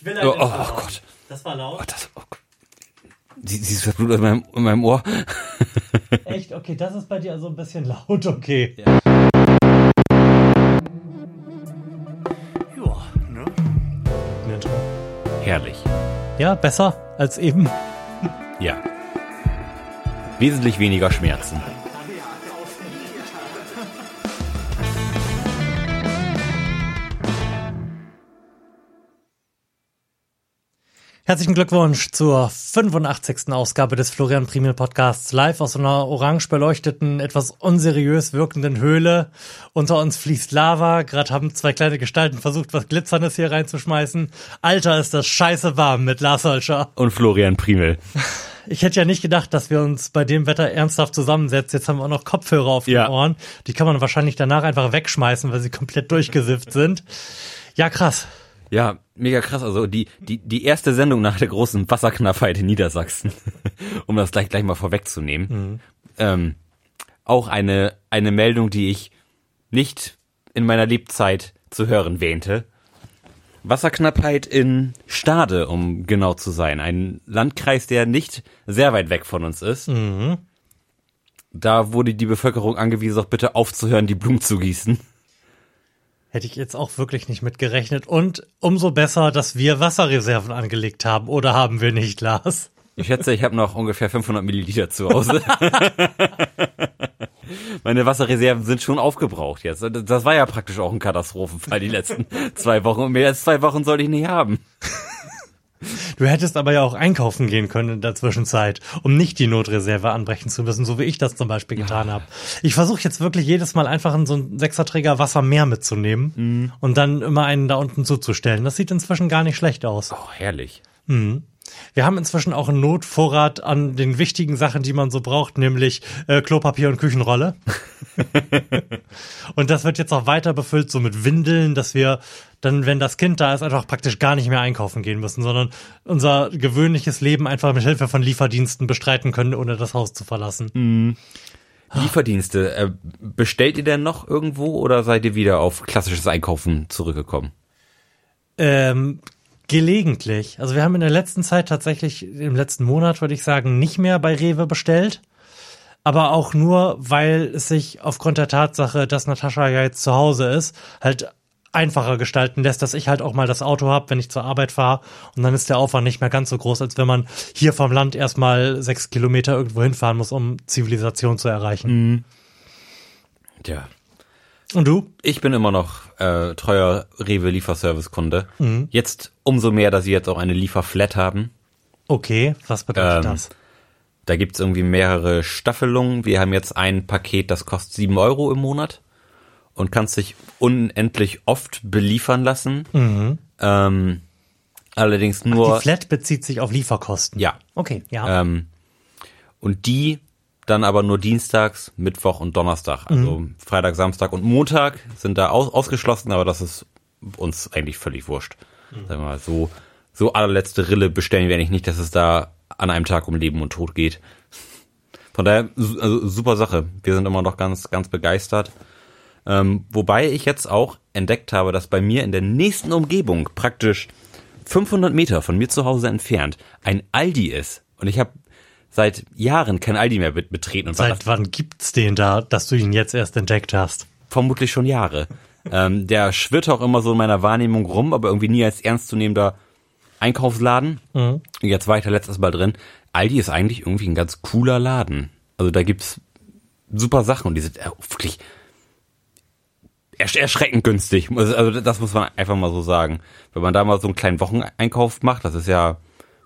Ich will Oh, oh, oh Gott. Das war laut. Oh, das, oh Gott. Sie, siehst du das Blut in meinem, in meinem Ohr? Echt? Okay, das ist bei dir also ein bisschen laut, okay. Ja. Ja, ne? Herrlich. Ja, besser als eben. Ja. Wesentlich weniger Schmerzen. Herzlichen Glückwunsch zur 85. Ausgabe des Florian Primel Podcasts live aus einer orange beleuchteten, etwas unseriös wirkenden Höhle. Unter uns fließt Lava. Gerade haben zwei kleine Gestalten versucht, was Glitzerndes hier reinzuschmeißen. Alter, ist das scheiße warm mit Lars Holscher. Und Florian Primel. Ich hätte ja nicht gedacht, dass wir uns bei dem Wetter ernsthaft zusammensetzen. Jetzt haben wir auch noch Kopfhörer auf den Ja. Ohren. Die kann man wahrscheinlich danach einfach wegschmeißen, weil sie komplett durchgesifft sind. Ja, krass. Ja, mega krass. Also die, die, die erste Sendung nach der großen Wasserknappheit in Niedersachsen, um das gleich, gleich mal vorwegzunehmen. Ähm, auch eine, eine Meldung, die ich nicht in meiner Lebzeit zu hören wähnte. Wasserknappheit in Stade, um genau zu sein. Ein Landkreis, der nicht sehr weit weg von uns ist. Da wurde die Bevölkerung angewiesen, doch bitte aufzuhören, die Blumen zu gießen. Hätte ich jetzt auch wirklich nicht mit gerechnet. Und umso besser, dass wir Wasserreserven angelegt haben. Oder haben wir nicht, Lars? Ich schätze, ich habe noch ungefähr 500 Milliliter zu Hause. Meine Wasserreserven sind schon aufgebraucht jetzt. Das war ja praktisch auch ein Katastrophenfall die letzten zwei Wochen. Und mehr als zwei Wochen sollte ich nicht haben. Du hättest aber ja auch einkaufen gehen können in der Zwischenzeit, um nicht die Notreserve anbrechen zu müssen, so wie ich das zum Beispiel getan habe. Ich versuche jetzt wirklich jedes Mal einfach in so einen Sechserträger Wasser mehr mitzunehmen und dann immer einen da unten zuzustellen. Das sieht inzwischen gar nicht schlecht aus. Oh, herrlich. Wir haben inzwischen auch einen Notvorrat an den wichtigen Sachen, die man so braucht, nämlich äh, Klopapier und Küchenrolle. und das wird jetzt auch weiter befüllt, so mit Windeln, dass wir dann, wenn das Kind da ist, einfach praktisch gar nicht mehr einkaufen gehen müssen, sondern unser gewöhnliches Leben einfach mit Hilfe von Lieferdiensten bestreiten können, ohne das Haus zu verlassen. Lieferdienste. Äh, bestellt ihr denn noch irgendwo oder seid ihr wieder auf klassisches Einkaufen zurückgekommen? Ähm, gelegentlich. Also wir haben in der letzten Zeit tatsächlich, im letzten Monat würde ich sagen, nicht mehr bei Rewe bestellt. Aber auch nur, weil es sich aufgrund der Tatsache, dass Natascha ja jetzt zu Hause ist, halt einfacher gestalten lässt, dass ich halt auch mal das Auto habe, wenn ich zur Arbeit fahre. Und dann ist der Aufwand nicht mehr ganz so groß, als wenn man hier vom Land erstmal sechs Kilometer irgendwo hinfahren muss, um Zivilisation zu erreichen. Tja. Und du? Ich bin immer noch äh, treuer Rewe-Lieferservice-Kunde. Jetzt umso mehr, dass sie jetzt auch eine Lieferflat haben. Okay, was bedeutet Ähm, das? Da gibt's irgendwie mehrere Staffelungen. Wir haben jetzt ein Paket, das kostet sieben Euro im Monat und kannst sich unendlich oft beliefern lassen. Ähm, allerdings nur. Die Flat bezieht sich auf Lieferkosten. ja. Okay, ja. Ähm, und die dann aber nur dienstags, Mittwoch und Donnerstag. Also Freitag, Samstag und Montag sind da aus, ausgeschlossen, aber das ist uns eigentlich völlig wurscht. Sagen wir mal, so, so allerletzte Rille bestellen wir eigentlich nicht, dass es da an einem Tag um Leben und Tod geht. Von daher, also super Sache. Wir sind immer noch ganz, ganz begeistert. Ähm, wobei ich jetzt auch entdeckt habe, dass bei mir in der nächsten Umgebung praktisch 500 Meter von mir zu Hause entfernt ein Aldi ist. Und ich habe seit Jahren kein Aldi mehr bet- betreten und Seit wann gibt's den da, dass du ihn jetzt erst entdeckt hast? vermutlich schon Jahre. ähm, der schwirrt auch immer so in meiner Wahrnehmung rum, aber irgendwie nie als ernstzunehmender Einkaufsladen. Jetzt war ich da letztes Mal drin. Aldi ist eigentlich irgendwie ein ganz cooler Laden. Also da gibt's super Sachen und die sind äh, wirklich ersch erschreckend günstig. Also also das muss man einfach mal so sagen. Wenn man da mal so einen kleinen Wocheneinkauf macht, das ist ja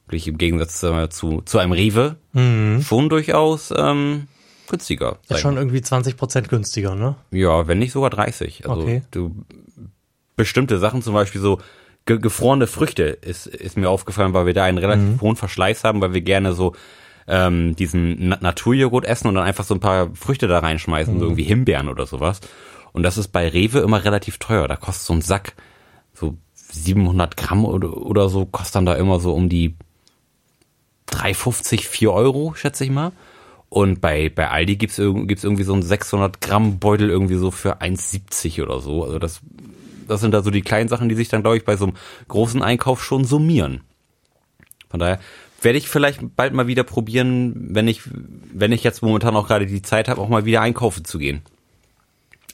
wirklich im Gegensatz äh, zu, zu einem Rewe schon durchaus ähm, günstiger. Ist schon irgendwie 20 Prozent günstiger, ne? ja, wenn nicht sogar 30. Also Okay. du bestimmte Sachen, zum Beispiel so ge gefrorene Früchte, ist, ist mir aufgefallen, weil wir da einen relativ hohen Verschleiß haben, weil wir gerne so ähm, diesen Na Naturjoghurt essen und dann einfach so ein paar Früchte da reinschmeißen, so irgendwie Himbeeren oder sowas. Und das ist bei Rewe immer relativ teuer. Da kostet so ein Sack so 700 Gramm oder, oder so, kostet dann da immer so um die 3,50, 4 Euro, schätze ich mal. Und bei, bei Aldi gibt's gibt's irgendwie so einen 600 Gramm Beutel irgendwie so für 1,70 oder so. Also das das sind da so die kleinen Sachen, die sich dann, glaube ich, bei so einem großen Einkauf schon summieren. Von daher werde ich vielleicht bald mal wieder probieren, wenn ich, wenn ich jetzt momentan auch gerade die Zeit habe, auch mal wieder einkaufen zu gehen.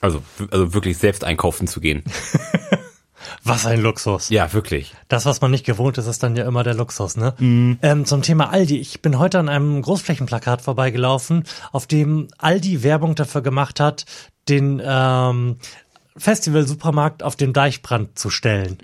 Also, also wirklich selbst einkaufen zu gehen. Was ein Luxus. Ja, wirklich. Das, was man nicht gewohnt ist, ist dann ja immer der Luxus, ne? Ähm, zum Thema Aldi. Ich bin heute an einem Großflächenplakat vorbeigelaufen, auf dem Aldi Werbung dafür gemacht hat, den ähm, Festival-Supermarkt auf den Deichbrand zu stellen.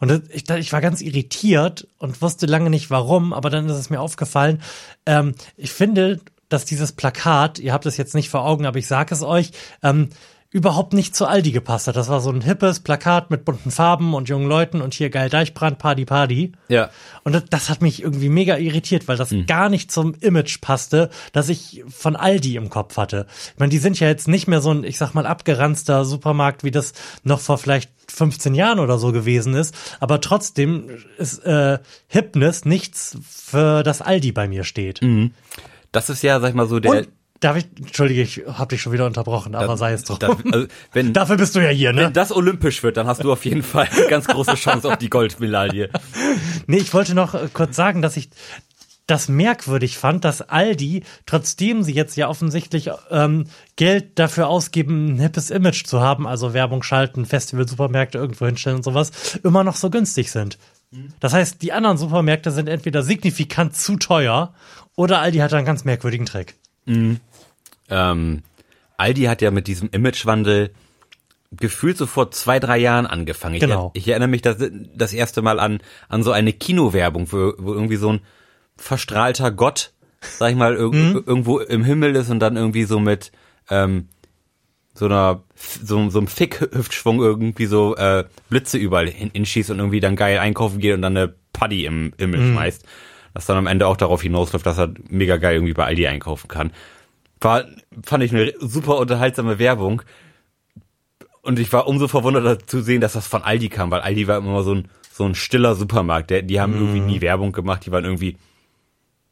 Und das- ich, ich war ganz irritiert und wusste lange nicht warum, aber dann ist es mir aufgefallen. Ähm, ich finde, dass dieses Plakat, ihr habt es jetzt nicht vor Augen, aber ich sage es euch, ähm, überhaupt nicht zu Aldi gepasst hat. Das war so ein hippes Plakat mit bunten Farben und jungen Leuten und hier geil Deichbrand, Party, Party. Ja. Und das, das hat mich irgendwie mega irritiert, weil das gar nicht zum Image passte, das ich von Aldi im Kopf hatte. Ich meine, die sind ja jetzt nicht mehr so ein, ich sag mal, abgeranzter Supermarkt, wie das noch vor vielleicht 15 Jahren oder so gewesen ist. Aber trotzdem ist äh, Hipness nichts, für das Aldi bei mir steht. Das ist ja, sag ich mal, so der. Und, darf ich, entschuldige, ich habe dich schon wieder unterbrochen, aber sei es drum. das, also, wenn, Dafür bist du ja hier, ne? wenn das olympisch wird, dann hast du auf jeden Fall eine ganz große Chance auf die Goldmedaille. Nee, ich wollte noch äh, kurz sagen, dass ich das merkwürdig fand, dass Aldi, trotzdem sie jetzt ja offensichtlich ähm, Geld dafür ausgeben, ein hippes Image zu haben, also Werbung schalten, Festival, Supermärkte irgendwo hinstellen und sowas, immer noch so günstig sind. Das heißt, die anderen Supermärkte sind entweder signifikant zu teuer oder Aldi hat einen ganz merkwürdigen Trick. Ähm, Aldi hat ja mit diesem Imagewandel gefühlt so vor zwei, drei Jahren angefangen. Ich, Genau. ich erinnere mich das, das erste Mal an, an so eine Kinowerbung, wo, wo irgendwie so ein verstrahlter Gott, sag ich mal, irg irgendwo im Himmel ist und dann irgendwie so mit ähm, so einer so, so einem Fick-Hüftschwung irgendwie so äh, Blitze überall hin, hinschießt und irgendwie dann geil einkaufen geht und dann eine Paddy im Himmel schmeißt. Was dann am Ende auch darauf hinausläuft, dass er mega geil irgendwie bei Aldi einkaufen kann. War, fand ich eine super unterhaltsame Werbung. Und ich war umso verwunderter zu sehen, dass das von Aldi kam, weil Aldi war immer so ein, so ein stiller Supermarkt. Der, die haben irgendwie nie Werbung gemacht, die waren irgendwie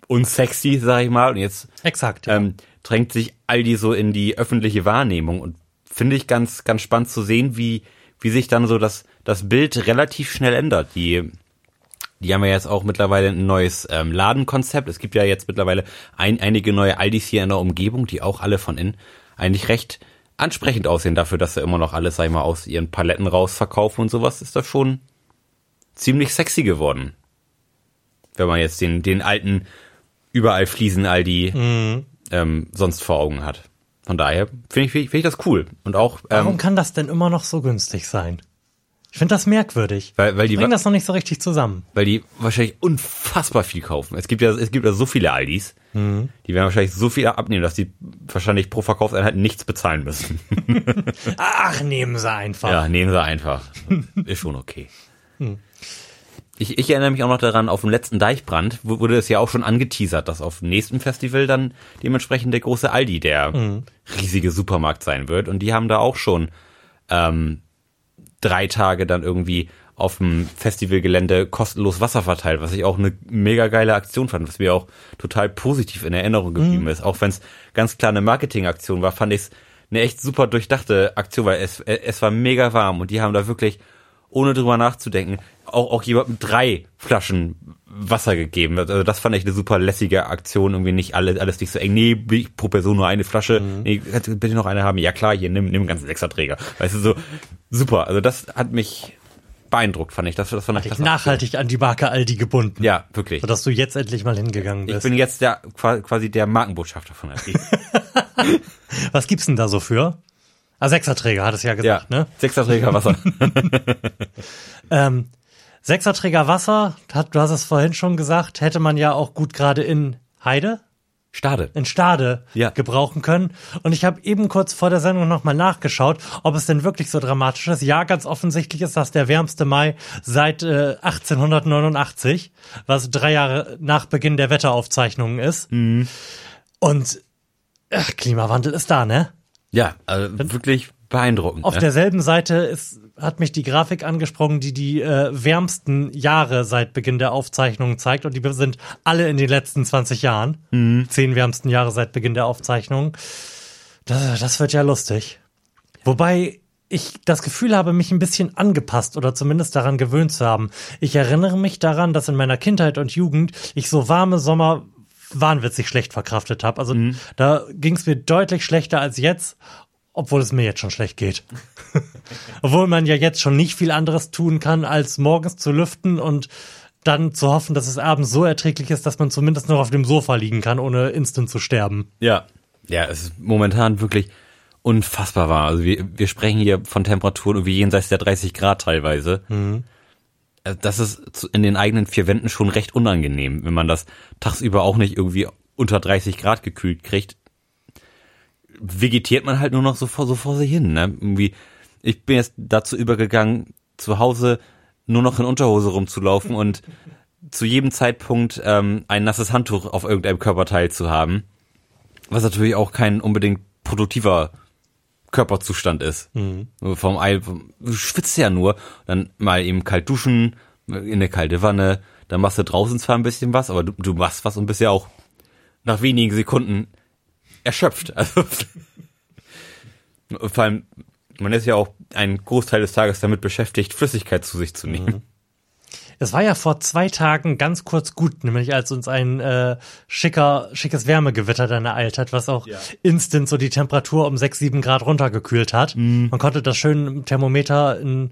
unsexy, sag ich mal. Und jetzt Exakt. Ja. ähm, drängt sich Aldi so in die öffentliche Wahrnehmung und finde ich ganz, ganz spannend zu sehen, wie, wie sich dann so das, das Bild relativ schnell ändert. Die, die haben ja jetzt auch mittlerweile ein neues ähm, Ladenkonzept. Es gibt ja jetzt mittlerweile ein, einige neue Aldis hier in der Umgebung, die auch alle von innen eigentlich recht ansprechend aussehen dafür, dass sie immer noch alles, sag ich mal, aus ihren Paletten rausverkaufen und sowas, ist das schon ziemlich sexy geworden. Wenn man jetzt den, den alten, überall Fliesen Aldi ähm, sonst vor Augen hat. Von daher finde ich, finde ich das cool. Und auch, Warum ähm, kann das denn immer noch so günstig sein? Ich finde das merkwürdig. weil, weil die, Ich bringe das noch nicht so richtig zusammen. weil die wahrscheinlich unfassbar viel kaufen. Es gibt ja, es gibt ja so viele Aldis, die werden wahrscheinlich so viel abnehmen, dass die wahrscheinlich pro Verkaufseinheit nichts bezahlen müssen. Ach, nehmen sie einfach. Ja, nehmen sie einfach. Ist schon okay. Ich, ich erinnere mich auch noch daran, auf dem letzten Deichbrand wu- wurde es ja auch schon angeteasert, dass auf dem nächsten Festival dann dementsprechend der große Aldi der riesige Supermarkt sein wird. Und die haben da auch schon ähm, drei Tage dann irgendwie auf dem Festivalgelände kostenlos Wasser verteilt, was ich auch eine mega geile Aktion fand, was mir auch total positiv in Erinnerung geblieben ist. Auch wenn es ganz klar eine Marketingaktion war, fand ich es eine echt super durchdachte Aktion, weil es, es war mega warm und die haben da wirklich, ohne drüber nachzudenken, auch, auch jemandem drei Flaschen Wasser gegeben. Also das fand ich eine super lässige Aktion, irgendwie nicht alles, alles nicht so eng. Nee, ich pro Person nur eine Flasche. Nee, kannst du bitte noch eine haben? Ja klar, hier, nimm, nimm einen ganzen Sechserträger. Weißt du, so super. Also das hat mich beeindruckt, fand ich. Das, das fand ich Dich klasse nachhaltig an die Marke Aldi gebunden. Ja, wirklich. Sodass du jetzt endlich mal hingegangen Ich bist. bin jetzt der qua- quasi der Markenbotschafter von Aldi. Was gibt's denn da so für? Ah, Sechserträger, hat es ja ja, gesagt, ne? Sechserträger Wasser. Ähm, Sechserträger Wasser, hat, du hast es vorhin schon gesagt, hätte man ja auch gut gerade in Heide, Stade. in Stade Ja. gebrauchen können. Und ich habe eben kurz vor der Sendung nochmal nachgeschaut, ob es denn wirklich so dramatisch ist. Ja, ganz offensichtlich ist das der wärmste Mai seit äh, 1889, was drei Jahre nach Beginn der Wetteraufzeichnungen ist. Mhm. Und ach, Klimawandel ist da, ne? Ja, also wirklich beeindruckend. Auf ne? derselben Seite ist, hat mich die Grafik angesprochen, die die äh, wärmsten Jahre seit Beginn der Aufzeichnungen zeigt. Und die sind alle in den letzten 20 Jahren. Mhm. Zehn wärmsten Jahre seit Beginn der Aufzeichnungen. Das, das wird ja lustig. Wobei ich das Gefühl habe, mich ein bisschen angepasst oder zumindest daran gewöhnt zu haben. Ich erinnere mich daran, dass in meiner Kindheit und Jugend ich so warme Sommer wahnwitzig schlecht verkraftet habe. Also mhm. da ging es mir deutlich schlechter als jetzt, obwohl es mir jetzt schon schlecht geht. obwohl man ja jetzt schon nicht viel anderes tun kann, als morgens zu lüften und dann zu hoffen, dass es abends so erträglich ist, dass man zumindest noch auf dem Sofa liegen kann, ohne instant zu sterben. Ja. Ja, es ist momentan wirklich unfassbar war. Also wir, wir sprechen hier von Temperaturen irgendwie jenseits der 30 Grad teilweise. Mhm. Das ist in den eigenen vier Wänden schon recht unangenehm, wenn man das tagsüber auch nicht irgendwie unter 30 Grad gekühlt kriegt. Vegetiert man halt nur noch so vor, so vor sich hin. Ne? Irgendwie, ich bin jetzt dazu übergegangen, zu Hause nur noch in Unterhose rumzulaufen und zu jedem Zeitpunkt ähm, ein nasses Handtuch auf irgendeinem Körperteil zu haben. Was natürlich auch kein unbedingt produktiver Körperzustand ist. Mhm. Vom Ei, du schwitzt ja nur, dann mal eben kalt duschen, in eine kalte Wanne, dann machst du draußen zwar ein bisschen was, aber du, du machst was und bist ja auch nach wenigen Sekunden erschöpft. Also vor allem, man ist ja auch einen Großteil des Tages damit beschäftigt, Flüssigkeit zu sich zu nehmen. Mhm. Es war ja vor zwei Tagen ganz kurz gut, nämlich als uns ein äh, schicker, schickes Wärmegewitter dann ereilt hat, was auch ja. instant so die Temperatur um sechs, sieben Grad runtergekühlt hat. Mm. Man konnte das schön im Thermometer in,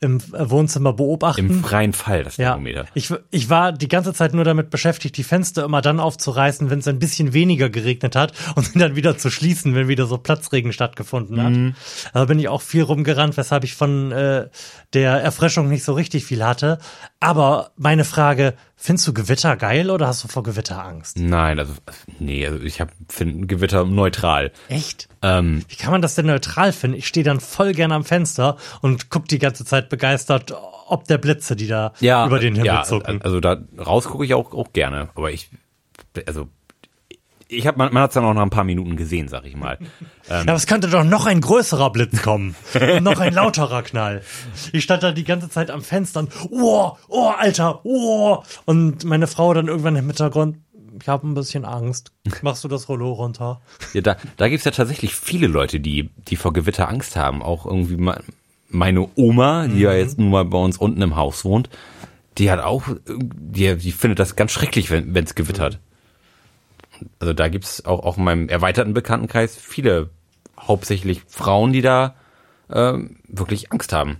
im Wohnzimmer beobachten. Im freien Fall, das Thermometer. Ja. Ich, ich war die ganze Zeit nur damit beschäftigt, die Fenster immer dann aufzureißen, wenn es ein bisschen weniger geregnet hat und dann wieder zu schließen, wenn wieder so Platzregen stattgefunden hat. Mm. Da bin ich auch viel rumgerannt, weshalb ich von äh, der Erfrischung nicht so richtig viel hatte. Aber meine Frage, findest du Gewitter geil oder hast du vor Gewitter Angst? Nein, also nee, also ich finde Gewitter neutral. Echt? Ähm, Wie kann man das denn neutral finden? Ich stehe dann voll gerne am Fenster und guck die ganze Zeit begeistert, ob der Blitze, die da ja, über den Himmel ja, zucken. Also da raus gucke ich auch, auch gerne, aber ich also ich habe man, man hat es dann auch nach ein paar Minuten gesehen, sag ich mal. Ähm, ja, aber es könnte doch noch ein größerer Blitz kommen. noch ein lauterer Knall. Ich stand da die ganze Zeit am Fenster und, oh, oh, Alter, oh. Und meine Frau dann irgendwann im Hintergrund, ich habe ein bisschen Angst. Machst du das Rollo runter? Ja, da, da gibt's ja tatsächlich viele Leute, die, die vor Gewitter Angst haben. Auch irgendwie mal meine Oma, die mhm. ja jetzt nun mal bei uns unten im Haus wohnt, die hat auch, die, die findet das ganz schrecklich, wenn es gewittert. Mhm also da gibt's auch, auch in meinem erweiterten Bekanntenkreis viele, hauptsächlich Frauen, die da äh, wirklich Angst haben.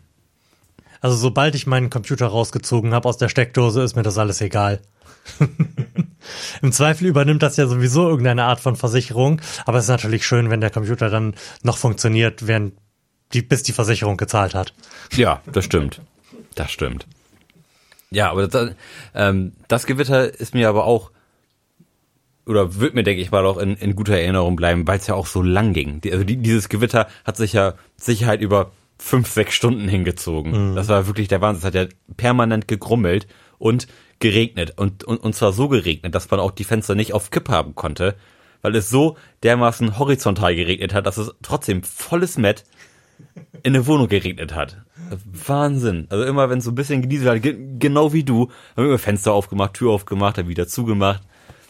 Also sobald ich meinen Computer rausgezogen habe aus der Steckdose, ist mir das alles egal. Im Zweifel übernimmt das ja sowieso irgendeine Art von Versicherung, aber es ist natürlich schön, wenn der Computer dann noch funktioniert, während die, bis die Versicherung gezahlt hat. Ja, das stimmt. Das stimmt. Ja, aber das, ähm, das Gewitter ist mir aber auch oder wird mir, denke ich mal, auch in, in guter Erinnerung bleiben, weil es ja auch so lang ging. Die, also die, dieses Gewitter hat sich ja Sicherheit über fünf, sechs Stunden hingezogen. Mhm. Das war wirklich der Wahnsinn. Es hat ja permanent gegrummelt und geregnet. Und, und, und zwar so geregnet, dass man auch die Fenster nicht auf Kipp haben konnte, weil es so dermaßen horizontal geregnet hat, dass es trotzdem volles Met in eine Wohnung geregnet hat. Wahnsinn. Also immer, wenn es so ein bisschen genieselt hat, genau wie du, haben wir Fenster aufgemacht, Tür aufgemacht, dann wieder zugemacht.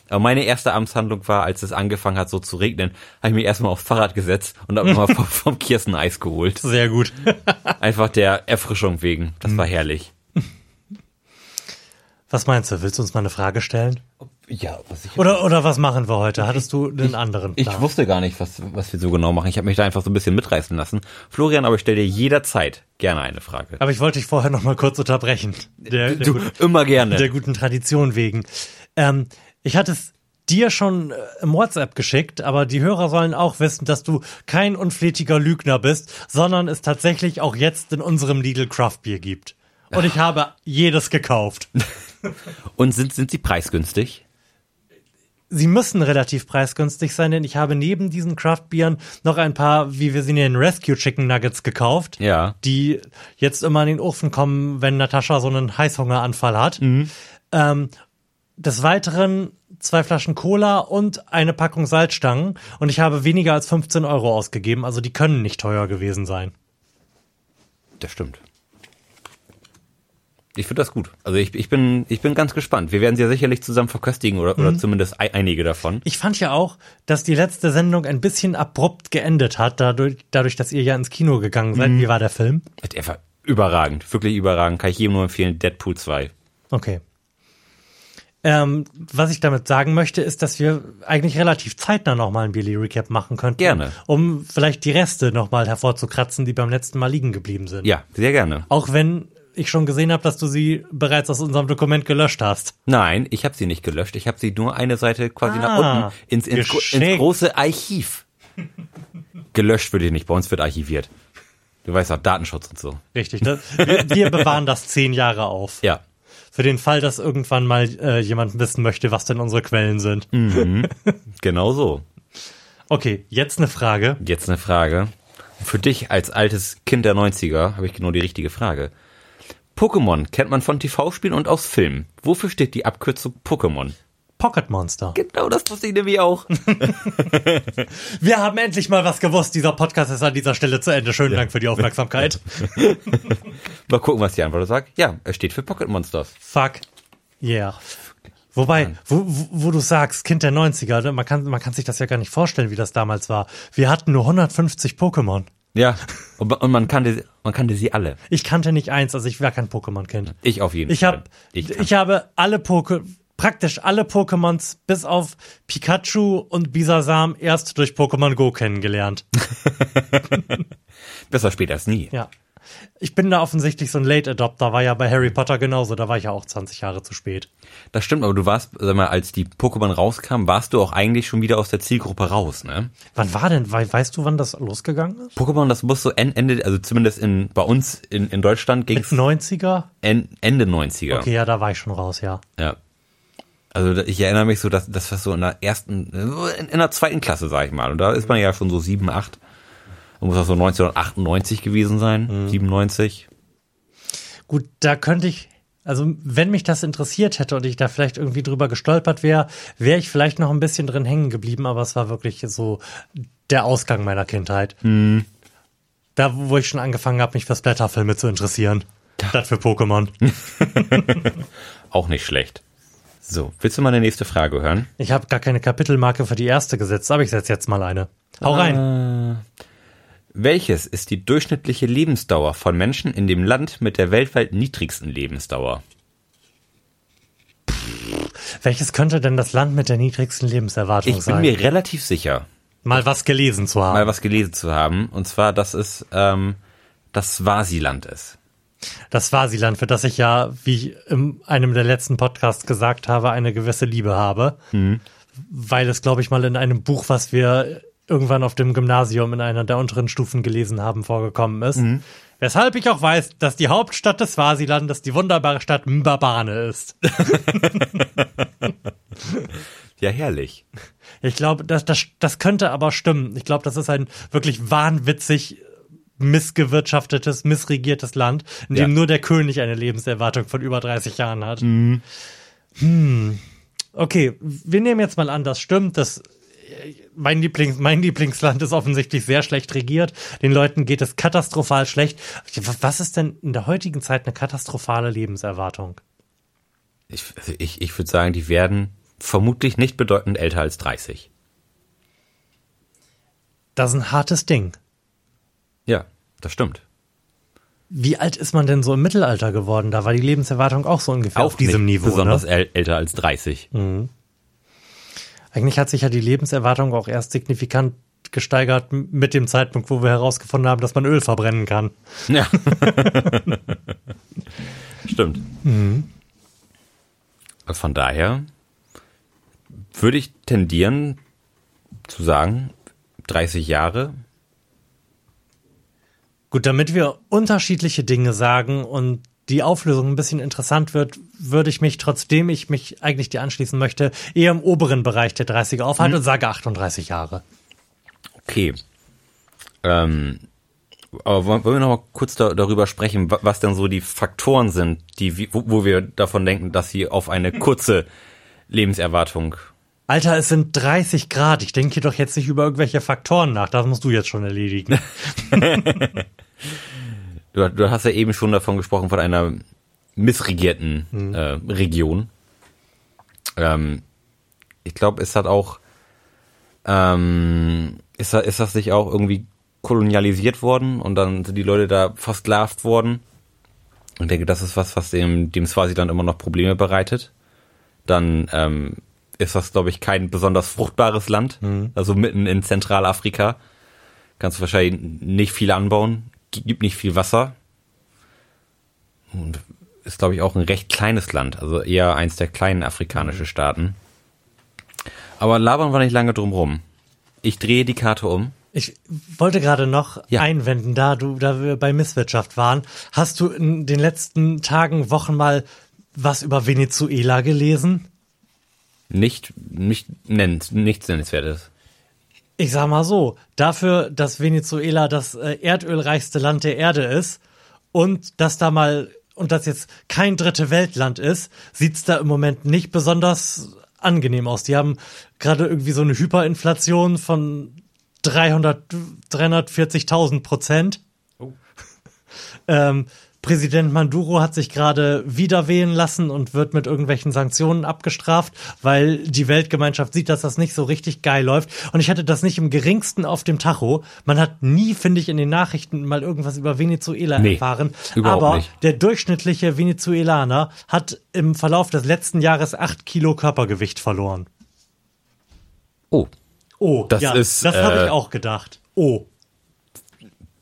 Aber meine erste Amtshandlung war, als es angefangen hat, so zu regnen, habe ich mich erstmal aufs Fahrrad gesetzt und habe mal vom, vom Kirsteneis geholt. Sehr gut. Einfach der Erfrischung wegen. Das war herrlich. Was meinst du? Willst du uns mal eine Frage stellen? Ja, was ich. Oder, oder was machen wir heute? Hattest du einen ich, anderen Plan? Ich wusste gar nicht, was, was wir so genau machen. Ich habe mich da einfach so ein bisschen mitreißen lassen. Florian, aber ich stelle dir jederzeit gerne eine Frage. Aber ich wollte dich vorher noch mal kurz unterbrechen. Der, der du, guten, immer gerne. Der guten Tradition wegen. Ähm, ich hatte es dir schon äh, im WhatsApp geschickt, aber die Hörer sollen auch wissen, dass du kein unflätiger Lügner bist, sondern es tatsächlich auch jetzt in unserem Lidl Craft Beer gibt. Und ich habe jedes gekauft. Und sind, sind sie preisgünstig? Sie müssen relativ preisgünstig sein, denn ich habe neben diesen Craft-Bieren noch ein paar, wie wir sie nennen, Rescue Chicken Nuggets gekauft. Ja. Die jetzt immer in den Ofen kommen, wenn Natascha so einen Heißhungeranfall hat. Mhm. Ähm, des Weiteren zwei Flaschen Cola und eine Packung Salzstangen und ich habe weniger als 15 Euro ausgegeben, also die können nicht teuer gewesen sein. Das stimmt. Ich finde das gut. Also ich, ich, bin, ich bin ganz gespannt. Wir werden sie ja sicherlich zusammen verköstigen oder, oder zumindest ei- einige davon. Ich fand ja auch, dass die letzte Sendung ein bisschen abrupt geendet hat, dadurch, dadurch dass ihr ja ins Kino gegangen seid. Wie war der Film? Der war überragend, wirklich überragend. Kann ich jedem nur empfehlen. Deadpool 2. Okay. Ähm, was ich damit sagen möchte, ist, dass wir eigentlich relativ zeitnah nochmal ein Billy Recap machen könnten. Gerne. Um vielleicht die Reste nochmal hervorzukratzen, die beim letzten Mal liegen geblieben sind. Ja, sehr gerne. Auch wenn ich schon gesehen habe, dass du sie bereits aus unserem Dokument gelöscht hast. Nein, ich habe sie nicht gelöscht. Ich habe sie nur eine Seite quasi nach Ah, unten ins, ins, ins große Archiv. gelöscht wird ihr nicht. Bei uns wird archiviert. Du weißt auch, Datenschutz und so. Richtig. Das, wir, wir bewahren das zehn Jahre auf. Ja. Für den Fall, dass irgendwann mal äh, jemand wissen möchte, was denn unsere Quellen sind. Genau so. Okay, jetzt eine Frage. Jetzt eine Frage. Für dich als altes Kind der 90er habe ich genau die richtige Frage. Pokémon kennt man von TV-Spielen und aus Filmen. Wofür steht die Abkürzung Pokémon? Pocket Monster. Genau, das wusste ich nämlich auch. Wir haben endlich mal was gewusst. Dieser Podcast ist an dieser Stelle zu Ende. Schönen Dank für die Aufmerksamkeit. Mal gucken, was die Antwort sagt. Ja, es steht für Pocket Monsters. Fuck. Yeah. Wobei, wo, wo, wo du sagst, Kind der 90er, ne, man kann, man kann sich das ja gar nicht vorstellen, wie das damals war. Wir hatten nur 150 Pokémon. Ja, und, und man kannte, man kannte sie alle. Ich kannte nicht eins, also ich war kein Pokémon-Kind. Ich auf jeden Ich Fall. habe Ich ich, habe alle Poké praktisch alle Pokémons bis auf Pikachu und Bisasam erst durch Pokémon Go kennengelernt. Besser spät als nie. Ja. Ich bin da offensichtlich so ein Late Adopter, war ja bei Harry Potter genauso, da war ich ja auch 20 Jahre zu spät. Das stimmt, aber du warst, sag mal, als die Pokémon rauskamen, warst du auch eigentlich schon wieder aus der Zielgruppe raus, ne? Wann war denn, wei- weißt du, wann das losgegangen ist? Pokémon, das muss so en- Ende, also zumindest in, bei uns in, in Deutschland ging es 90er? en, Ende 90er. Okay, ja, da war ich schon raus, ja. Ja. Also ich erinnere mich so, dass das war so in der ersten, in, in der zweiten Klasse, sag ich mal. Und da ist man ja schon so sieben, acht. Da muss das so 1998 gewesen sein, 97. Gut, da könnte ich, also wenn mich das interessiert hätte und ich da vielleicht irgendwie drüber gestolpert wäre, wäre ich vielleicht noch ein bisschen drin hängen geblieben, aber es war wirklich so der Ausgang meiner Kindheit. Da, wo ich schon angefangen habe, mich für Splatterfilme zu interessieren. Statt für Pokémon. Auch nicht schlecht. So, willst du mal eine nächste Frage hören? Ich habe gar keine Kapitelmarke für die erste gesetzt, aber ich setze jetzt mal eine. Hau rein. Welches ist die durchschnittliche Lebensdauer von Menschen in dem Land mit der weltweit niedrigsten Lebensdauer? Welches könnte denn das Land mit der niedrigsten Lebenserwartung Ich bin sein? mir relativ sicher, mal was gelesen zu haben. mal was gelesen zu haben. Und zwar, dass es ähm, das Swasiland ist. Das Swasiland, für das ich ja, wie ich in einem der letzten Podcasts gesagt habe, eine gewisse Liebe habe. Weil es, glaube ich, mal in einem Buch, was wir irgendwann auf dem Gymnasium in einer der unteren Stufen gelesen haben, vorgekommen ist. Weshalb ich auch weiß, dass die Hauptstadt des Swasilandes die wunderbare Stadt Mbabane ist. Ja, herrlich. Ich glaube, das, das, das könnte aber stimmen. Ich glaube, das ist ein wirklich wahnwitzig missgewirtschaftetes, missregiertes Land, in dem Ja. nur der König eine Lebenserwartung von über 30 Jahren hat. Hm. Okay, wir nehmen jetzt mal an, das stimmt. Das, äh, mein, Lieblings, mein Lieblingsland ist offensichtlich sehr schlecht regiert. Den Leuten geht es katastrophal schlecht. Was ist denn in der heutigen Zeit eine katastrophale Lebenserwartung? Ich, also ich, ich würde sagen, die werden vermutlich nicht bedeutend älter als 30. Das ist ein hartes Ding. Ja, das stimmt. Wie alt ist man denn so im Mittelalter geworden? Da war die Lebenserwartung auch so ungefähr auf diesem Niveau. besonders Ne? äl älter als 30. Eigentlich hat sich ja die Lebenserwartung auch erst signifikant gesteigert mit dem Zeitpunkt, wo wir herausgefunden haben, dass man Öl verbrennen kann. Ja. Stimmt. Also von daher würde ich tendieren zu sagen, 30 Jahre. Gut, damit wir unterschiedliche Dinge sagen und die Auflösung ein bisschen interessant wird, würde ich mich, trotzdem ich mich eigentlich dir anschließen möchte, eher im oberen Bereich der 30er aufhalten und sage 38 Jahre. Okay. Ähm, aber wollen wir noch mal kurz da, darüber sprechen, wa- was denn so die Faktoren sind, die, wo, wo wir davon denken, dass sie auf eine kurze Lebenserwartung. Alter, es sind 30 Grad. Ich denke doch jetzt nicht über irgendwelche Faktoren nach. Das musst du jetzt schon erledigen. Du, du hast ja eben schon davon gesprochen, von einer missregierten äh, Region. Ähm, ich glaube, es hat auch, ähm, ist, ist das nicht auch irgendwie kolonialisiert worden und dann sind die Leute da versklavt worden. Und ich denke, das ist was, was dem, dem Swasiland immer noch Probleme bereitet. Dann ähm, ist das, glaube ich, kein besonders fruchtbares Land. Also mitten in Zentralafrika. Kannst du wahrscheinlich nicht viel anbauen. Gibt nicht viel Wasser. Und ist, glaube ich, auch ein recht kleines Land. Also eher eins der kleinen afrikanischen Staaten. Aber labern wir nicht lange drum rum. Ich drehe die Karte um. Ich wollte gerade noch Ja. einwenden, da du, da wir bei Misswirtschaft waren. Hast du in den letzten Tagen, Wochen mal was über Venezuela gelesen? Nicht, nicht nennt, nichts Nennenswertes. Ich sag mal so, dafür, dass Venezuela das äh, erdölreichste Land der Erde ist und dass da mal und das jetzt kein dritte Weltland ist, sieht's da im Moment nicht besonders angenehm aus. Die haben gerade irgendwie so eine Hyperinflation von 300, 340.000 Prozent. Ähm, Präsident Maduro hat sich gerade wieder wählen lassen und wird mit irgendwelchen Sanktionen abgestraft, weil die Weltgemeinschaft sieht, dass das nicht so richtig geil läuft. Und ich hatte das nicht im geringsten auf dem Tacho. Man hat nie, finde ich, in den Nachrichten mal irgendwas über Venezuela Nee, erfahren. Aber nicht. der durchschnittliche Venezuelaner hat im Verlauf des letzten Jahres acht Kilo Körpergewicht verloren. Oh, Oh, Das ja, ist, das habe äh, ich auch gedacht. Oh.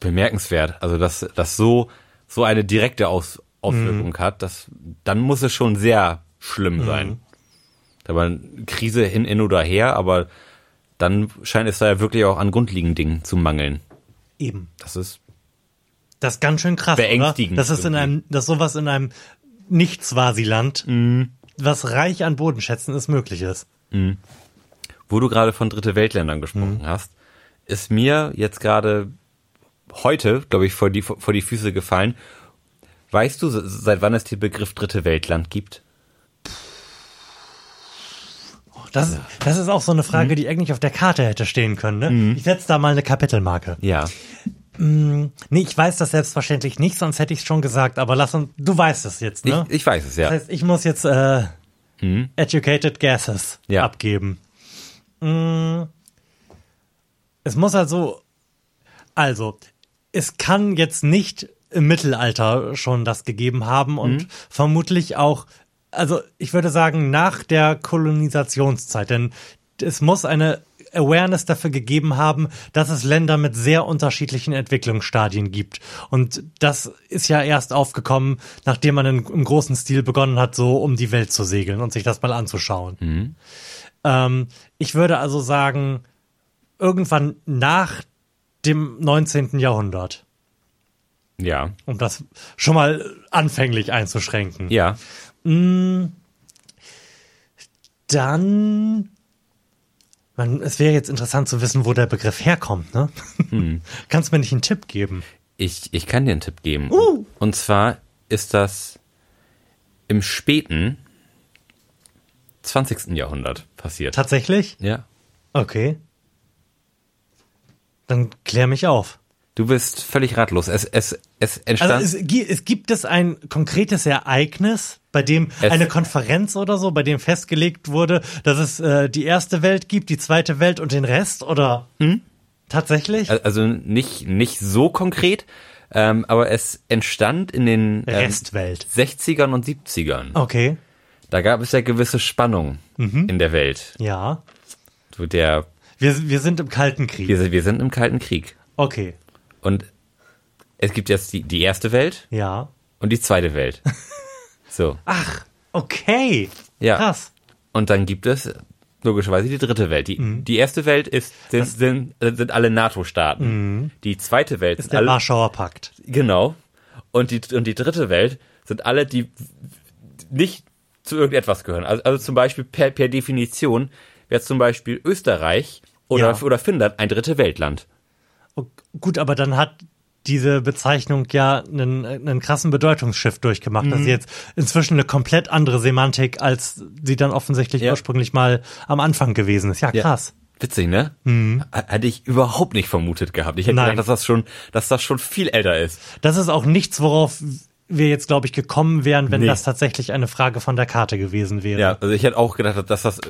bemerkenswert. Also, dass das so, so eine direkte Aus, Auswirkung hat, das, dann muss es schon sehr schlimm sein. Da war eine Krise hin, hin oder her, aber dann scheint es da ja wirklich auch an grundlegenden Dingen zu mangeln. Eben. Das ist, Das ist ganz schön krass, Beängstigend oder? Das ist in einem, dass sowas in einem Nicht-Swasiland, Mhm. was reich an Bodenschätzen ist, möglich ist. wo du gerade von Dritte Weltländern gesprochen hast, ist mir jetzt gerade heute, glaube ich, vor die, vor die Füße gefallen. Weißt du, seit wann es den Begriff Dritte Weltland gibt? Das, das ist auch so eine Mhm. Frage, die eigentlich auf der Karte hätte stehen können. Ne? Ich setze da mal eine Kapitelmarke. Ja. Nee, ich weiß das selbstverständlich nicht, sonst hätte ich es schon gesagt, aber lass uns, du weißt es jetzt, ne? Ich, ich weiß es, ja. Das heißt, ich muss jetzt äh, educated guesses Ja. abgeben. Mm, es muss also, also, es kann jetzt nicht im Mittelalter schon das gegeben haben und vermutlich auch, also ich würde sagen, nach der Kolonisationszeit, denn es muss eine Awareness dafür gegeben haben, dass es Länder mit sehr unterschiedlichen Entwicklungsstadien gibt. Und das ist ja erst aufgekommen, nachdem man in, im großen Stil begonnen hat, so um die Welt zu segeln und sich das mal anzuschauen. Ähm, ich würde also sagen, irgendwann nach dem 19. Jahrhundert, Ja. um das schon mal anfänglich einzuschränken. Ja. Dann, man, es wäre jetzt interessant zu wissen, wo der Begriff herkommt, ne? Kannst du mir nicht einen Tipp geben? Ich, ich kann dir einen Tipp geben. Uh. Und zwar ist das im späten 20. Jahrhundert passiert. Tatsächlich? Ja. Okay. Dann klär mich auf. Du bist völlig ratlos. Es, es, es entstand. Also es, es gibt es ein konkretes Ereignis, bei dem Es- eine Konferenz oder so, bei dem festgelegt wurde, dass es äh, die erste Welt gibt, die zweite Welt und den Rest oder Hm? tatsächlich? also nicht, nicht so konkret, ähm, aber es entstand in den ähm, Restwelt. 60ern und 70ern. Okay. Da gab es ja gewisse Spannung Mhm. in der Welt. Ja. So der, Wir, wir sind im Kalten Krieg. wir, sind- wir sind im Kalten Krieg. Okay. Und es gibt jetzt die, die erste Welt Ja. und die zweite Welt. So. Ach, okay. Ja. Krass. Und dann gibt es logischerweise die dritte Welt. Die, Mhm. die erste Welt ist, sind, sind, sind alle NATO-Staaten. Die zweite Welt Mhm. Ist der alle, Warschauer Pakt. genau. Und die, und die dritte Welt sind alle, die nicht zu irgendetwas gehören. Also, also zum Beispiel per, per Definition wäre zum Beispiel Österreich oder, Ja. oder Finnland ein dritte Weltland. Oh, gut, aber dann hat diese Bezeichnung ja einen, einen krassen Bedeutungsschiff durchgemacht. Mhm. Das ist jetzt inzwischen eine komplett andere Semantik, als sie dann offensichtlich Ja. ursprünglich mal am Anfang gewesen ist. Ja, krass. Witzig, ne? H- Hätte ich überhaupt nicht vermutet gehabt. Ich hätte Mhm. Nein. gedacht, dass das schon, dass das schon viel älter ist. Das ist auch nichts, worauf wir jetzt, glaube ich, gekommen wären, wenn Nee. das tatsächlich eine Frage von der Karte gewesen wäre. Ja, also ich hätte auch gedacht, dass das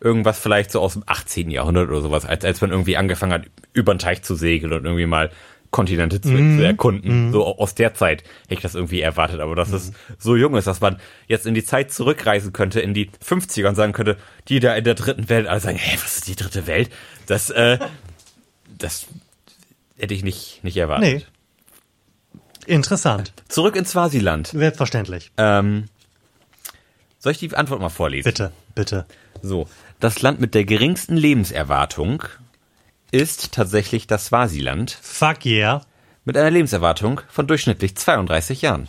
irgendwas vielleicht so aus dem 18. Jahrhundert oder sowas, als, als man irgendwie angefangen hat, über den Teich zu segeln und irgendwie mal Kontinente zu, zu erkunden. So aus der Zeit hätte ich das irgendwie erwartet, aber dass es so jung ist, dass man jetzt in die Zeit zurückreisen könnte, in die 50er und sagen könnte, die da in der dritten Welt, alle sagen, hä, was ist die dritte Welt? Das, äh, das hätte ich nicht, nicht erwartet. Nee. Interessant. Zurück ins Swasiland. Selbstverständlich. Ähm, soll ich die Antwort mal vorlesen? Bitte, bitte. So, das Land mit der geringsten Lebenserwartung ist tatsächlich das Swasiland Fuck yeah. mit einer Lebenserwartung von durchschnittlich 32 Jahren.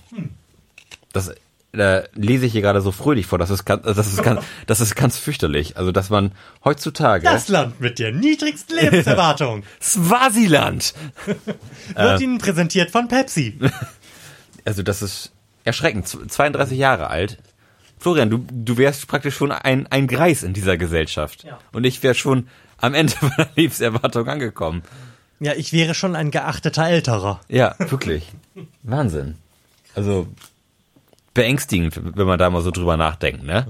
Das äh, lese ich hier gerade so fröhlich vor, das ist ganz, das ist ganz, das ist ganz fürchterlich. Also, dass man heutzutage Das Land mit der niedrigsten Lebenserwartung Swasiland, wird Ihnen präsentiert von Pepsi. also das ist erschreckend, Z- 32 Jahre alt. Florian, du, du wärst praktisch schon ein, ein Greis in dieser Gesellschaft. Ja. Und ich wäre schon am Ende meiner Lebenserwartung angekommen. Ja, ich wäre schon ein geachteter Älterer. Ja, wirklich. Wahnsinn. Also beängstigend, wenn man da mal so drüber nachdenkt, ne?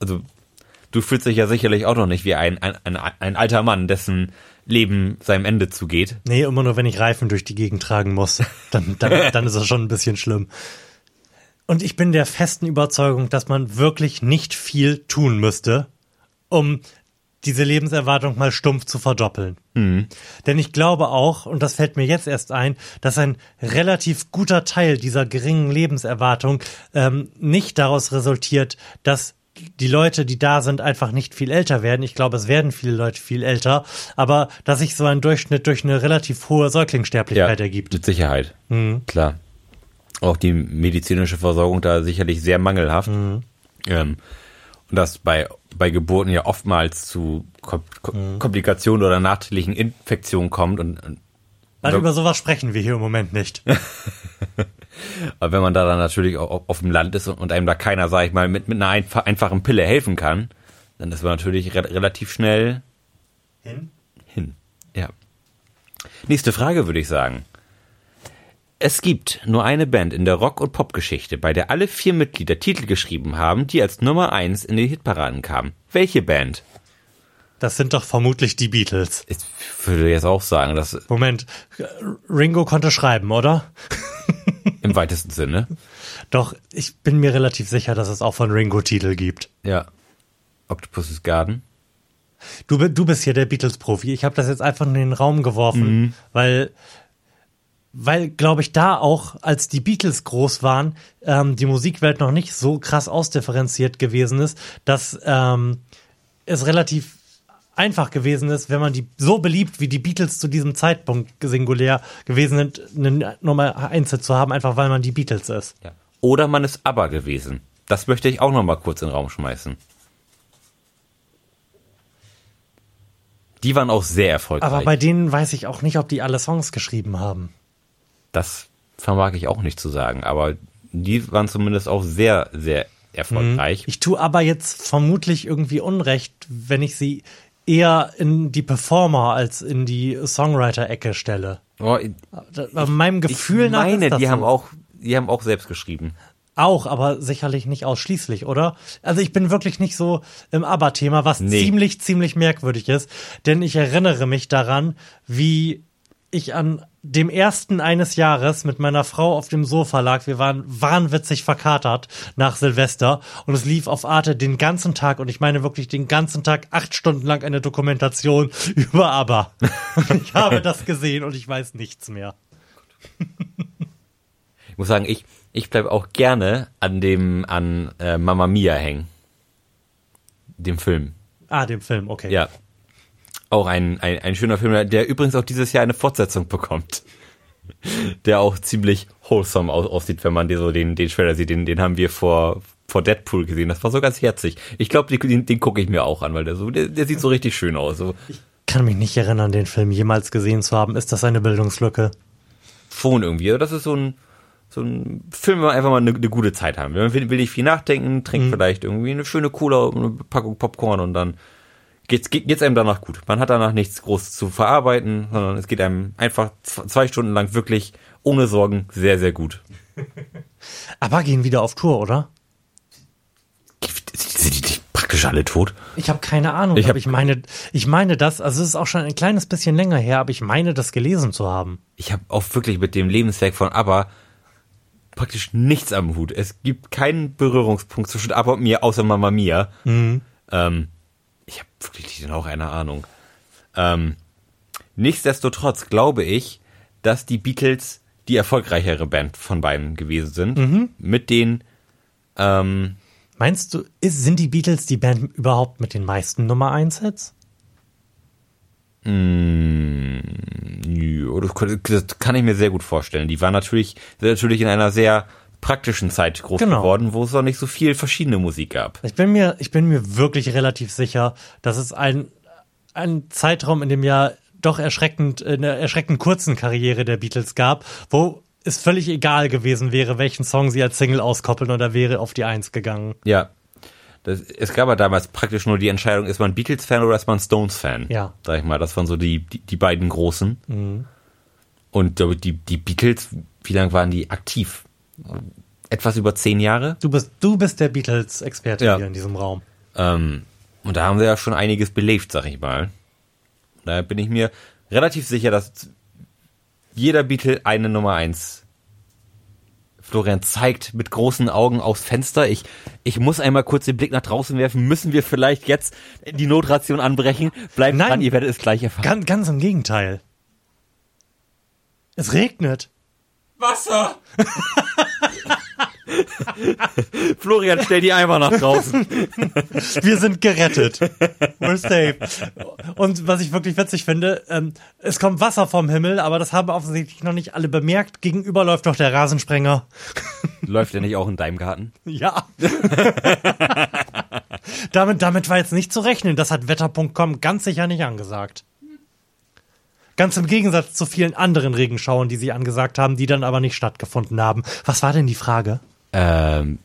Also du fühlst dich ja sicherlich auch noch nicht wie ein, ein, ein, ein alter Mann, dessen Leben seinem Ende zugeht. Nee, immer nur, wenn ich Reifen durch die Gegend tragen muss. Dann, dann, dann ist das schon ein bisschen schlimm. Und ich bin der festen Überzeugung, dass man wirklich nicht viel tun müsste, um diese Lebenserwartung mal stumpf zu verdoppeln. Denn ich glaube auch, und das fällt mir jetzt erst ein, dass ein relativ guter Teil dieser geringen Lebenserwartung ähm, nicht daraus resultiert, dass die Leute, die da sind, einfach nicht viel älter werden. Ich glaube, es werden viele Leute viel älter, aber dass sich so ein Durchschnitt durch eine relativ hohe Säuglingssterblichkeit ergibt. mit Sicherheit. Klar. Auch die medizinische Versorgung da sicherlich sehr mangelhaft. Ähm, und das bei, bei Geburten ja oftmals zu Kom Kom Komplikationen oder nachträglichen Infektionen kommt und, und Weil über sowas sprechen wir hier im Moment nicht. Aber wenn man da dann natürlich auch auf, dem Land ist und, einem da keiner, sag ich mal, mit, mit einer einfa einfachen Pille helfen kann, dann ist man natürlich re relativ schnell Hin? hin. Ja. Nächste Frage würde ich sagen. Es gibt nur eine Band in der Rock- und Popgeschichte, bei der alle vier Mitglieder Titel geschrieben haben, die als Nummer eins in die Hitparaden kamen. Welche Band? Das sind doch vermutlich die Beatles. Ich würde jetzt auch sagen, dass Moment, Ringo konnte schreiben, oder? im weitesten Sinne. Doch, ich bin mir relativ sicher, dass es auch von Ringo Titel gibt. Ja. Octopus's Garden. Du, du bist hier der Beatles-Profi. Ich habe das jetzt einfach in den Raum geworfen, weil, weil, glaube ich, da auch, als die Beatles groß waren, ähm, die Musikwelt noch nicht so krass ausdifferenziert gewesen ist, dass ähm, es relativ einfach gewesen ist, wenn man die so beliebt wie die Beatles zu diesem Zeitpunkt singulär gewesen sind, eine Nummer eins zu haben, einfach weil man die Beatles ist. Ja. Oder man ist ABBA gewesen. Das möchte ich auch noch mal kurz in den Raum schmeißen. Die waren auch sehr erfolgreich. Aber bei denen weiß ich auch nicht, ob die alle Songs geschrieben haben. Das vermag ich auch nicht zu sagen. Aber die waren zumindest auch sehr, sehr erfolgreich. Ich tue aber jetzt vermutlich irgendwie Unrecht, wenn ich sie eher in die Performer als in die Songwriter-Ecke stelle. Oh, ich Bei meinem Gefühl nach meine, ist das die so. haben auch, die haben auch selbst geschrieben. Auch, aber sicherlich nicht ausschließlich, oder? Also ich bin wirklich nicht so im ABBA-Thema, was Nee. ziemlich, ziemlich merkwürdig ist, denn ich erinnere mich daran, wie ich an dem ersten eines Jahres mit meiner Frau auf dem Sofa lag. Wir waren wahnwitzig verkatert nach Silvester und es lief auf Arte den ganzen Tag und ich meine wirklich den ganzen Tag acht Stunden lang eine Dokumentation über. Und ich habe das gesehen und ich weiß nichts mehr. Ich muss sagen, ich, ich bleibe auch gerne an dem, an äh, Mamma Mia hängen. Dem Film. Ah, dem Film, okay. Ja. Auch ein, ein, ein schöner Film, der übrigens auch dieses Jahr eine Fortsetzung bekommt. Der auch ziemlich wholesome aus, aussieht, wenn man den, so den, den Trailer sieht. Den, den haben wir vor, vor Deadpool gesehen. Das war so ganz herzig. Ich glaube, den, den gucke ich mir auch an, weil der so, der, der sieht so richtig schön aus. So kann mich nicht erinnern, den Film jemals gesehen zu haben. Ist das eine Bildungslücke? schon irgendwie. Das ist so ein, so ein Film, wo man einfach mal eine, eine gute Zeit haben will. Man will, will nicht viel nachdenken, trinkt vielleicht irgendwie eine schöne Cola eine Packung Popcorn und dann geht's, geht, geht's einem danach gut. Man hat danach nichts groß zu verarbeiten, sondern es geht einem einfach zwei Stunden lang wirklich ohne Sorgen sehr, sehr gut. Aber gehen wieder auf Tour, oder? Sind die praktisch alle tot? Ich habe keine Ahnung, Ich aber hab- ich meine, ich meine das, also es ist auch schon ein kleines bisschen länger her, aber ich meine das gelesen zu haben. Ich habe auch wirklich mit dem Lebenswerk von ABBA praktisch nichts am Hut. Es gibt keinen Berührungspunkt zwischen ABBA und mir, außer Mama Mia. Ähm, ich habe wirklich auch eine Ahnung. Ähm, nichtsdestotrotz glaube ich, dass die Beatles die erfolgreichere Band von beiden gewesen sind. Mit den ähm, Meinst du, ist, sind die Beatles die Band überhaupt mit den meisten Nummer 1 Hits? Ja, das, kann- das kann ich mir sehr gut vorstellen. Die waren natürlich, natürlich in einer sehr praktischen Zeit groß Genau. geworden, wo es noch nicht so viel verschiedene Musik gab. Ich bin mir, ich bin mir wirklich relativ sicher, dass es ein, ein Zeitraum in dem ja doch erschreckend, in der erschreckend kurzen Karriere der Beatles gab, wo es völlig egal gewesen wäre, welchen Song sie als Single auskoppeln und er wäre auf die Eins gegangen. Ja. Das, es gab ja damals praktisch nur die Entscheidung, ist man Beatles-Fan oder ist man Stones-Fan? Ja. Sag ich mal, das waren so die, die, die beiden großen. Und die, die, die Beatles, wie lange waren die aktiv? Etwas über zehn Jahre? Du bist, du bist der Beatles-Experte Ja. hier in diesem Raum. Ähm, und da haben sie ja schon einiges belebt, sag ich mal. Daher bin ich mir relativ sicher, dass jeder Beatle eine Nummer eins. Florian zeigt mit großen Augen aufs Fenster. Ich, ich muss einmal kurz den Blick nach draußen werfen. Müssen wir vielleicht jetzt die Notration anbrechen? Bleibt Nein. dran, ihr werdet es gleich erfahren. Ganz, ganz im Gegenteil. Es regnet. Wasser! Florian, stell die Eimer nach draußen. Wir sind gerettet. We're safe. Und was ich wirklich witzig finde, ähm, es kommt Wasser vom Himmel, aber das haben offensichtlich noch nicht alle bemerkt. Gegenüber läuft doch der Rasensprenger. Läuft der nicht auch in deinem Garten? Ja. damit, damit war jetzt nicht zu rechnen. Das hat Wetter.com ganz sicher nicht angesagt. Ganz im Gegensatz zu vielen anderen Regenschauern, die sie angesagt haben, die dann aber nicht stattgefunden haben. Was war denn die Frage? Ähm,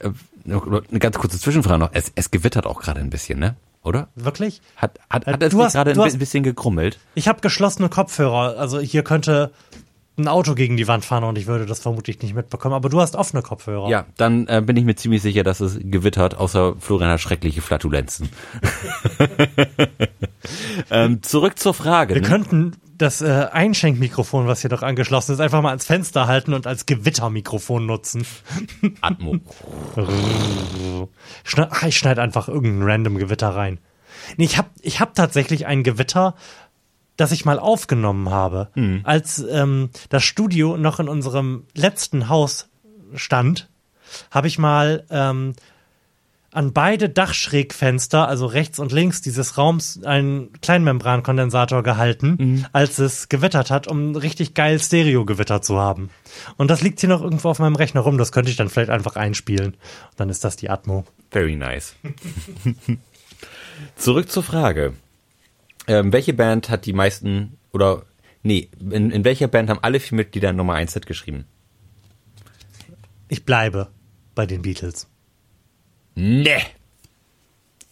äh, eine ganz kurze Zwischenfrage noch. Es, es gewittert auch gerade ein bisschen, ne? Oder? Wirklich? Hat, hat, Äh, hat es nicht hast- gerade ein hast- bisschen gegrummelt? Ich habe geschlossene Kopfhörer. Also hier könnte ein Auto gegen die Wand fahren und ich würde das vermutlich nicht mitbekommen. Aber du hast offene Kopfhörer. Ja, dann äh, bin ich mir ziemlich sicher, dass es gewittert, außer Florian hat schreckliche Flatulenzen. ähm, zurück zur Frage. Wir ne? könnten das äh, Einschenkmikrofon, was hier doch angeschlossen ist, einfach mal ans Fenster halten und als Gewittermikrofon nutzen. Atmo. Schne ah, ich schneide einfach irgendein random Gewitter rein. Nee, ich habe ich hab tatsächlich ein Gewitter, das ich mal aufgenommen habe. Als ähm, das Studio noch in unserem letzten Haus stand, habe ich mal ähm, an beide Dachschrägfenster, also rechts und links dieses Raums, einen Kleinmembrankondensator gehalten, als es gewittert hat, um richtig geil Stereo-Gewitter zu haben. Und das liegt hier noch irgendwo auf meinem Rechner rum, das könnte ich dann vielleicht einfach einspielen. Und dann ist das die Atmo. Very nice. zurück zur Frage. Ähm, welche Band hat die meisten, oder, nee, in, in welcher Band haben alle vier Mitglieder Nummer 1 Hit geschrieben? Ich bleibe bei den Beatles. Ne.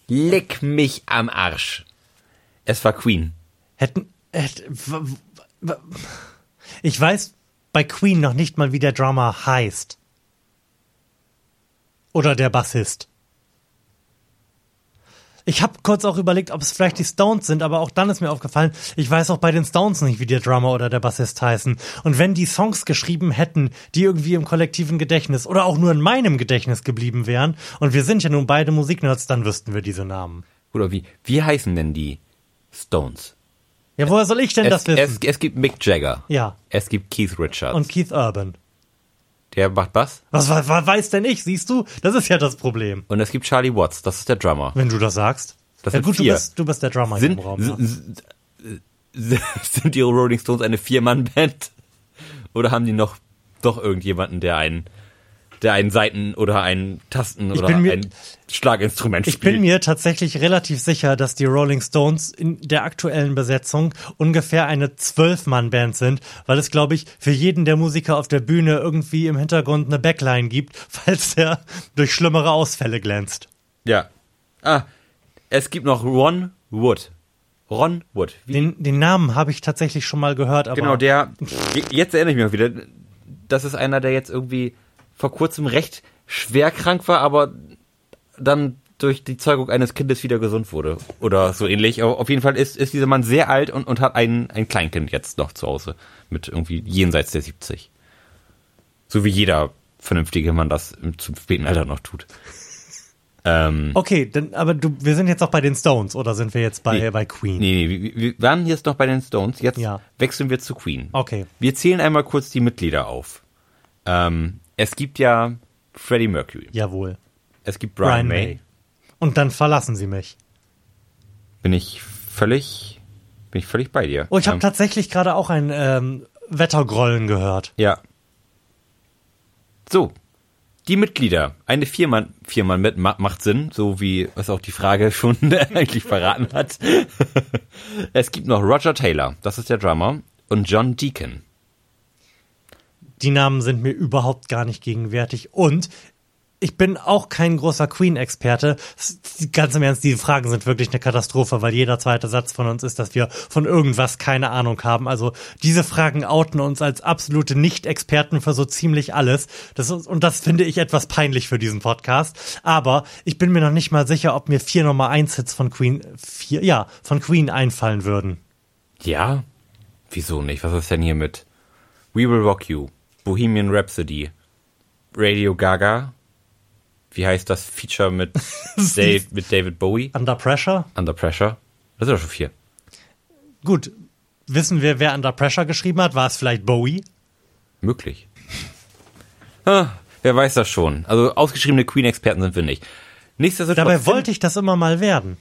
Leck mich am Arsch. Es war Queen. Hätten, hätt, ich weiß bei Queen noch nicht mal, wie der Drummer heißt. Oder der Bassist. Ich habe kurz auch überlegt, ob es vielleicht die Stones sind, aber auch dann ist mir aufgefallen, ich weiß auch bei den Stones nicht, wie der Drummer oder der Bassist heißen. Und wenn die Songs geschrieben hätten, die irgendwie im kollektiven Gedächtnis oder auch nur in meinem Gedächtnis geblieben wären, und wir sind ja nun beide Musiknerds, dann wüssten wir diese Namen. Oder wie, wie heißen denn die Stones? Ja, woher soll ich denn Es, das wissen? es, es gibt Mick Jagger. ja, Es gibt Keith Richards. und Keith Urban. Der macht Bass. Was, was, was weiß denn ich? Siehst du? Das ist ja das Problem. Und es gibt Charlie Watts. Das ist der Drummer. Wenn du das sagst. Das ja gut, du vier. bist, du bist der Drummer Sind, im Raum. Ja. sind die Rolling Stones eine Vier-Mann-Band? Oder haben die noch doch irgendjemanden, der einen, der einen Seiten oder einen Tasten oder mir- ein Schlaginstrument Ich spielt? bin mir tatsächlich relativ sicher, dass die Rolling Stones in der aktuellen Besetzung ungefähr eine Zwölf-Mann-Band sind, weil es, glaube ich, für jeden der Musiker auf der Bühne irgendwie im Hintergrund eine Backline gibt, falls der durch schlimmere Ausfälle glänzt. ja. Ah, es gibt noch Ron Wood. Ron Wood. Den, den Namen habe ich tatsächlich schon mal gehört, aber genau, der, jetzt erinnere ich mich auch wieder, das ist einer, der jetzt irgendwie vor kurzem recht schwer krank war, aber dann durch die Zeugung eines Kindes wieder gesund wurde. Oder so ähnlich. Aber auf jeden Fall ist, ist dieser Mann sehr alt und, und hat ein, ein Kleinkind jetzt noch zu Hause. Mit irgendwie jenseits der 70. So wie jeder vernünftige Mann das im, zum späten Alter noch tut. Ähm, okay, dann, aber du, wir sind jetzt noch bei den Stones oder sind wir jetzt bei, nee, bei Queen? Nee, nee, wir, wir waren jetzt noch bei den Stones. Jetzt ja. wechseln wir zu Queen. Okay. Wir zählen einmal kurz die Mitglieder auf. Ähm, es gibt ja Freddie Mercury. Jawohl. Es gibt Brian, Brian May. May. Und dann verlassen sie mich. Bin ich völlig, bin ich völlig bei dir. Oh, ich habe ähm, tatsächlich gerade auch ein ähm, Wettergrollen gehört. Ja. So, die Mitglieder. Eine Viermann, Viermann mit macht Sinn, so wie es auch die Frage schon eigentlich verraten hat. es gibt noch Roger Taylor, das ist der Drummer, und John Deacon. Die Namen sind mir überhaupt gar nicht gegenwärtig und ich bin auch kein großer Queen-Experte. Ganz im Ernst, diese Fragen sind wirklich eine Katastrophe, weil jeder zweite Satz von uns ist, dass wir von irgendwas keine Ahnung haben. Also diese Fragen outen uns als absolute Nicht-Experten für so ziemlich alles. Das ist, und das finde ich etwas peinlich für diesen Podcast. Aber ich bin mir noch nicht mal sicher, ob mir vier Nummer eins Hits von Queen, vier, ja, von Queen einfallen würden. Ja? Wieso nicht? Was ist denn hier mit We Will Rock You, Bohemian Rhapsody, Radio Gaga, wie heißt das Feature mit, Dave, mit David Bowie? Under Pressure? Under Pressure. Das sind doch schon vier. Gut. Wissen wir, wer Under Pressure geschrieben hat? War es vielleicht Bowie? Möglich. ah, wer weiß das schon. Also ausgeschriebene Queen-Experten sind wir nicht. Nichtsdestotrotz. Dabei wollte ich das immer mal werden.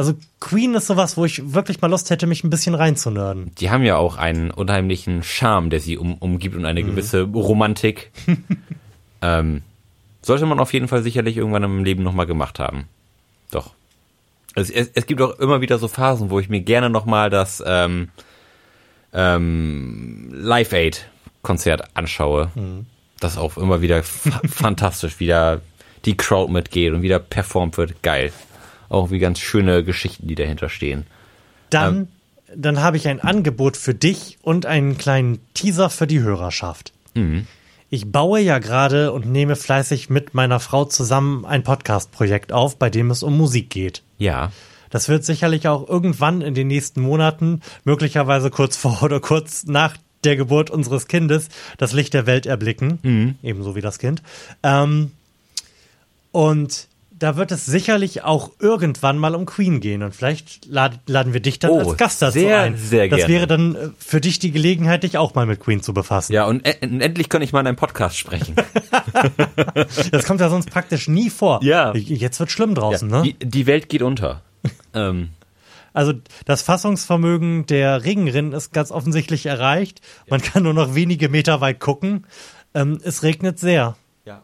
Also Queen ist sowas, wo ich wirklich mal Lust hätte, mich ein bisschen reinzunörden. Die haben ja auch einen unheimlichen Charme, der sie um, umgibt und eine mhm. gewisse Romantik. ähm, sollte man auf jeden Fall sicherlich irgendwann im Leben nochmal gemacht haben. Doch. Es, es, es, gibt auch immer wieder so Phasen, wo ich mir gerne nochmal das ähm, ähm, Live Aid Konzert anschaue. Mhm. Das auch immer wieder fantastisch, wieder die Crowd mitgeht und wieder performt wird. Geil. Auch wie ganz schöne Geschichten, die dahinter stehen. Dann, ähm, dann habe ich ein Angebot für dich und einen kleinen Teaser für die Hörerschaft. Mhm. Ich baue ja gerade und nehme fleißig mit meiner Frau zusammen ein Podcast-Projekt auf, bei dem es um Musik geht. Ja. Das wird sicherlich auch irgendwann in den nächsten Monaten, möglicherweise kurz vor oder kurz nach der Geburt unseres Kindes, das Licht der Welt erblicken. Mhm. Ebenso wie das Kind. Ähm, und da wird es sicherlich auch irgendwann mal um Queen gehen und vielleicht laden wir dich dann oh, als Gast dazu sehr, ein. Sehr das gerne. wäre dann äh, für dich die Gelegenheit, dich auch mal mit Queen zu befassen. Ja, und, und endlich kann ich mal in einem Podcast sprechen. das kommt ja sonst praktisch nie vor. Ja. Jetzt wird schlimm draußen, ja, ne? Die, die Welt geht unter. ähm. Also das Fassungsvermögen der Regenrinnen ist ganz offensichtlich erreicht. Man kann nur noch wenige Meter weit gucken. Ähm, es regnet sehr. Ja.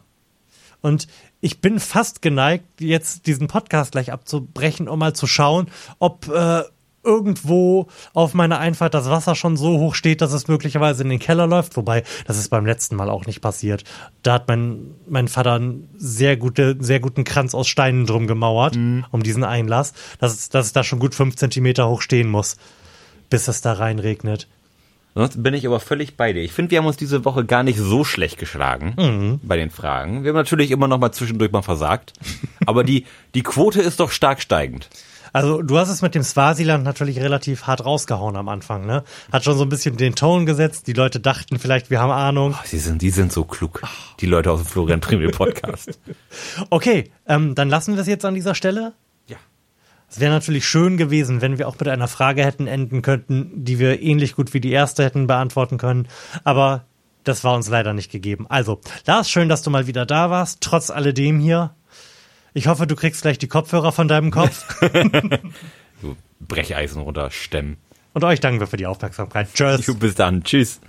Und ich bin fast geneigt, jetzt diesen Podcast gleich abzubrechen, um mal zu schauen, ob äh, irgendwo auf meiner Einfahrt das Wasser schon so hoch steht, dass es möglicherweise in den Keller läuft. Wobei, das ist beim letzten Mal auch nicht passiert. Da hat mein, mein Vater einen sehr, gute, sehr guten Kranz aus Steinen drum gemauert, mhm. um diesen Einlass, dass, dass es da schon gut fünf Zentimeter hoch stehen muss, bis es da reinregnet. Sonst bin ich aber völlig bei dir. Ich finde, wir haben uns diese Woche gar nicht so schlecht geschlagen mhm. bei den Fragen. Wir haben natürlich immer noch mal zwischendurch mal versagt. aber die, die Quote ist doch stark steigend. Also du hast es mit dem Swasiland natürlich relativ hart rausgehauen am Anfang, ne? Hat schon so ein bisschen den Ton gesetzt. Die Leute dachten vielleicht, wir haben Ahnung. Oh, sie sind, die sind so klug. Die Leute aus dem Florian Trimmel Podcast. okay, ähm, dann lassen wir es jetzt an dieser Stelle. Es wäre natürlich schön gewesen, wenn wir auch mit einer Frage hätten enden könnten, die wir ähnlich gut wie die erste hätten beantworten können. Aber das war uns leider nicht gegeben. Also, Lars, schön, dass du mal wieder da warst, trotz alledem hier. Ich hoffe, du kriegst gleich die Kopfhörer von deinem Kopf. du Brecheisen runter, stemmen. Und euch danken wir für die Aufmerksamkeit. Tschüss. Bis dann. Tschüss.